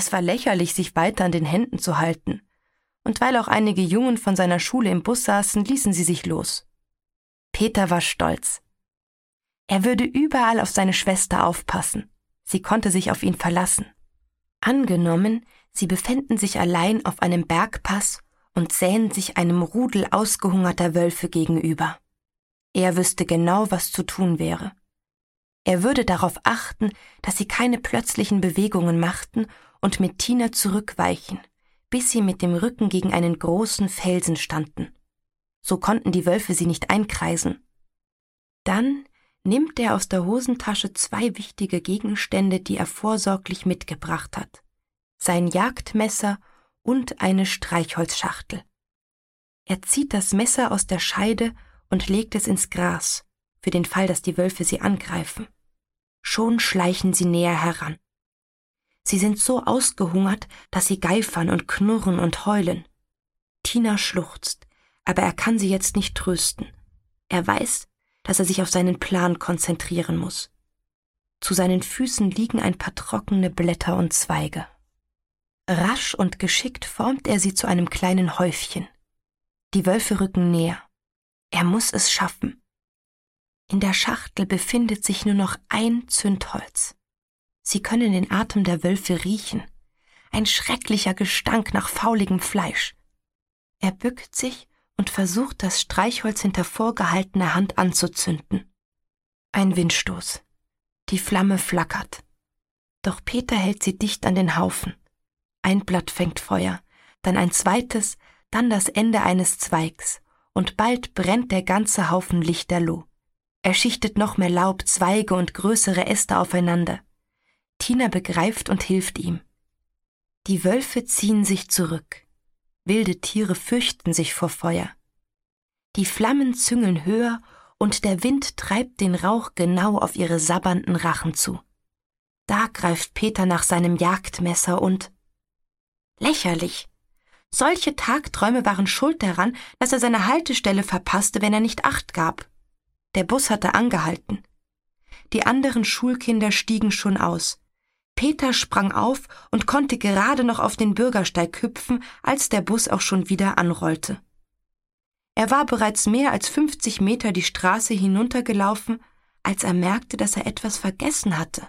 Es war lächerlich, sich weiter an den Händen zu halten. Und weil auch einige Jungen von seiner Schule im Bus saßen, ließen sie sich los. Peter war stolz. Er würde überall auf seine Schwester aufpassen. Sie konnte sich auf ihn verlassen. Angenommen, sie befänden sich allein auf einem Bergpass und sähen sich einem Rudel ausgehungerter Wölfe gegenüber. Er wüsste genau, was zu tun wäre. Er würde darauf achten, dass sie keine plötzlichen Bewegungen machten und mit Tina zurückweichen, bis sie mit dem Rücken gegen einen großen Felsen standen. So konnten die Wölfe sie nicht einkreisen. Dann nimmt er aus der Hosentasche zwei wichtige Gegenstände, die er vorsorglich mitgebracht hat. Sein Jagdmesser und eine Streichholzschachtel. Er zieht das Messer aus der Scheide und legt es ins Gras, für den Fall, dass die Wölfe sie angreifen. Schon schleichen sie näher heran. Sie sind so ausgehungert, dass sie geifern und knurren und heulen. Tina schluchzt, aber er kann sie jetzt nicht trösten. Er weiß, dass er sich auf seinen Plan konzentrieren muss. Zu seinen Füßen liegen ein paar trockene Blätter und Zweige. Rasch und geschickt formt er sie zu einem kleinen Häufchen. Die Wölfe rücken näher. Er muss es schaffen. In der Schachtel befindet sich nur noch ein Zündholz. Sie können den Atem der Wölfe riechen. Ein schrecklicher Gestank nach fauligem Fleisch. Er bückt sich und versucht, das Streichholz hinter vorgehaltener Hand anzuzünden. Ein Windstoß. Die Flamme flackert. Doch Peter hält sie dicht an den Haufen. Ein Blatt fängt Feuer, dann ein zweites, dann das Ende eines Zweigs und bald brennt der ganze Haufen lichterloh. Er schichtet noch mehr Laub, Zweige und größere Äste aufeinander. Tina begreift und hilft ihm. Die Wölfe ziehen sich zurück. Wilde Tiere fürchten sich vor Feuer. Die Flammen züngeln höher und der Wind treibt den Rauch genau auf ihre sabbernden Rachen zu. Da greift Peter nach seinem Jagdmesser und lächerlich. Solche Tagträume waren schuld daran, dass er seine Haltestelle verpasste, wenn er nicht acht gab. Der Bus hatte angehalten. Die anderen Schulkinder stiegen schon aus. Peter sprang auf und konnte gerade noch auf den Bürgersteig hüpfen, als der Bus auch schon wieder anrollte. Er war bereits mehr als fünfzig Meter die Straße hinuntergelaufen, als er merkte, dass er etwas vergessen hatte.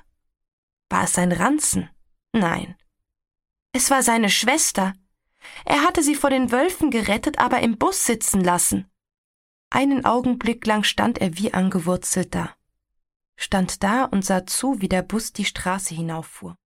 War es sein Ranzen? Nein. Es war seine Schwester, er hatte sie vor den Wölfen gerettet, aber im Bus sitzen lassen. Einen Augenblick lang stand er wie angewurzelt da. Stand da und sah zu, wie der Bus die Straße hinauffuhr.